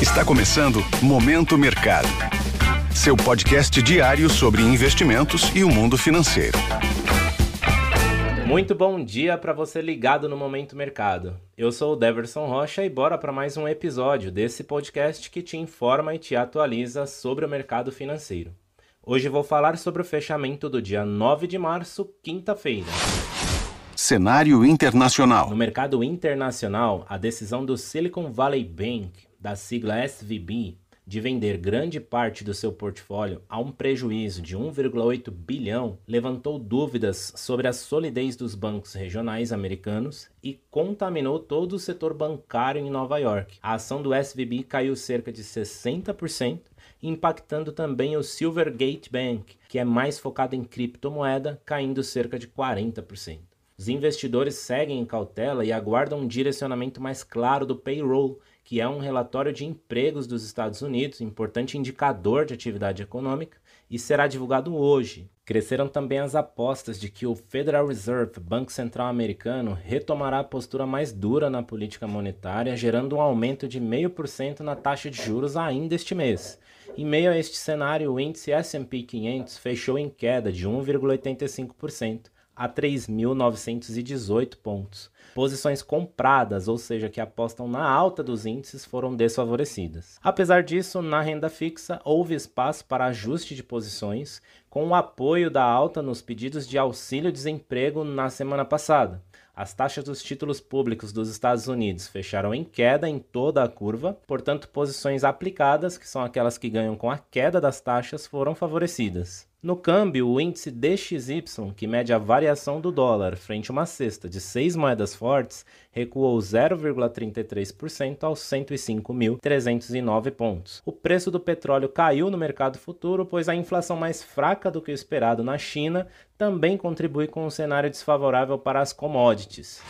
Está começando Momento Mercado. Seu podcast diário sobre investimentos e o mundo financeiro. Muito bom dia para você ligado no Momento Mercado. Eu sou o Deverson Rocha e bora para mais um episódio desse podcast que te informa e te atualiza sobre o mercado financeiro. Hoje vou falar sobre o fechamento do dia 9 de março, quinta-feira. Cenário internacional. No mercado internacional, a decisão do Silicon Valley Bank, da sigla SVB, de vender grande parte do seu portfólio a um prejuízo de 1,8 bilhão levantou dúvidas sobre a solidez dos bancos regionais americanos e contaminou todo o setor bancário em Nova York. A ação do SVB caiu cerca de 60%, impactando também o Silvergate Bank, que é mais focado em criptomoeda, caindo cerca de 40%. Os investidores seguem em cautela e aguardam um direcionamento mais claro do payroll que é um relatório de empregos dos Estados Unidos, importante indicador de atividade econômica, e será divulgado hoje. Cresceram também as apostas de que o Federal Reserve, Banco Central Americano, retomará a postura mais dura na política monetária, gerando um aumento de 0,5% na taxa de juros ainda este mês. Em meio a este cenário, o índice S&P 500 fechou em queda de 1,85% a 3.918 pontos. Posições compradas, ou seja, que apostam na alta dos índices, foram desfavorecidas. Apesar disso, na renda fixa houve espaço para ajuste de posições, com o apoio da alta nos pedidos de auxílio-desemprego na semana passada. As taxas dos títulos públicos dos Estados Unidos fecharam em queda em toda a curva, portanto, posições aplicadas, que são aquelas que ganham com a queda das taxas, foram favorecidas. No câmbio, o índice DXY, que mede a variação do dólar frente a uma cesta de seis moedas fortes, recuou 0,33% aos 105.309 pontos. O preço do petróleo caiu no mercado futuro, pois a inflação mais fraca do que o esperado na China também contribui com um cenário desfavorável para as commodities.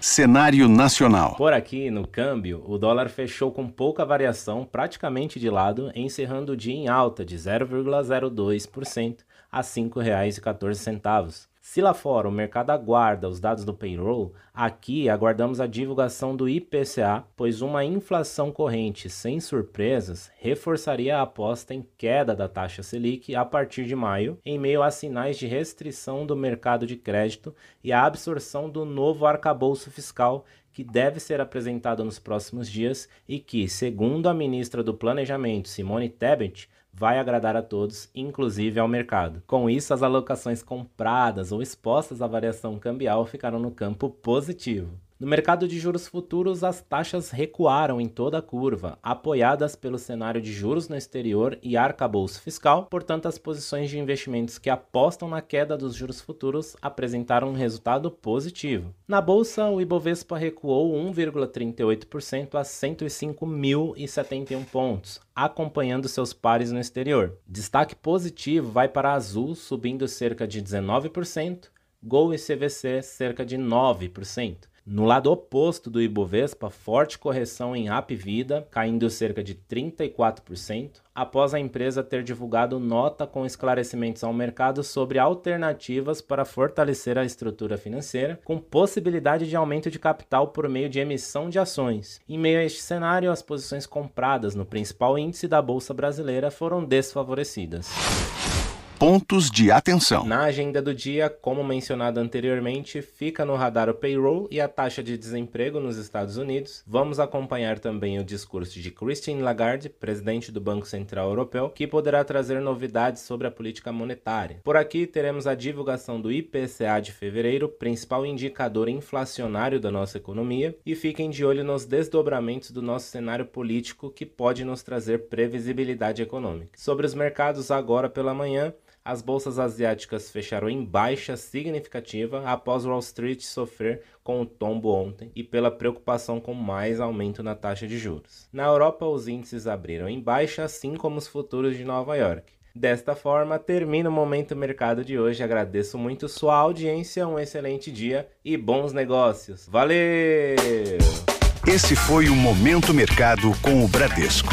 Cenário nacional. Por aqui, no câmbio, o dólar fechou com pouca variação, praticamente de lado, encerrando o dia em alta de 0,02% a R$ 5,14. Se lá fora o mercado aguarda os dados do payroll, aqui aguardamos a divulgação do IPCA, pois uma inflação corrente sem surpresas reforçaria a aposta em queda da taxa Selic a partir de maio, em meio a sinais de restrição do mercado de crédito e a absorção do novo arcabouço fiscal que deve ser apresentado nos próximos dias e que, segundo a ministra do Planejamento, Simone Tebet, vai agradar a todos, inclusive ao mercado. Com isso, as alocações compradas ou expostas à variação cambial ficaram no campo positivo. No mercado de juros futuros, as taxas recuaram em toda a curva, apoiadas pelo cenário de juros no exterior e arcabouço fiscal, portanto, as posições de investimentos que apostam na queda dos juros futuros apresentaram um resultado positivo. Na bolsa, o Ibovespa recuou 1,38% a 105.071 pontos, acompanhando seus pares no exterior. Destaque positivo vai para a Azul, subindo cerca de 19%, Gol e CVC cerca de 9%. No lado oposto do Ibovespa, forte correção em Vida, caindo cerca de 34%, após a empresa ter divulgado nota com esclarecimentos ao mercado sobre alternativas para fortalecer a estrutura financeira, com possibilidade de aumento de capital por meio de emissão de ações. Em meio a este cenário, as posições compradas no principal índice da Bolsa Brasileira foram desfavorecidas pontos de atenção. Na agenda do dia, como mencionado anteriormente, fica no radar o payroll e a taxa de desemprego nos Estados Unidos. Vamos acompanhar também o discurso de Christine Lagarde, presidente do Banco Central Europeu, que poderá trazer novidades sobre a política monetária. Por aqui teremos a divulgação do IPCA de fevereiro, principal indicador inflacionário da nossa economia, e fiquem de olho nos desdobramentos do nosso cenário político que pode nos trazer previsibilidade econômica. Sobre os mercados agora pela manhã, as bolsas asiáticas fecharam em baixa significativa após Wall Street sofrer com o tombo ontem e pela preocupação com mais aumento na taxa de juros. Na Europa, os índices abriram em baixa, assim como os futuros de Nova York. Desta forma, termina o Momento Mercado de hoje. Agradeço muito sua audiência, um excelente dia e bons negócios. Valeu! Esse foi o Momento Mercado com o Bradesco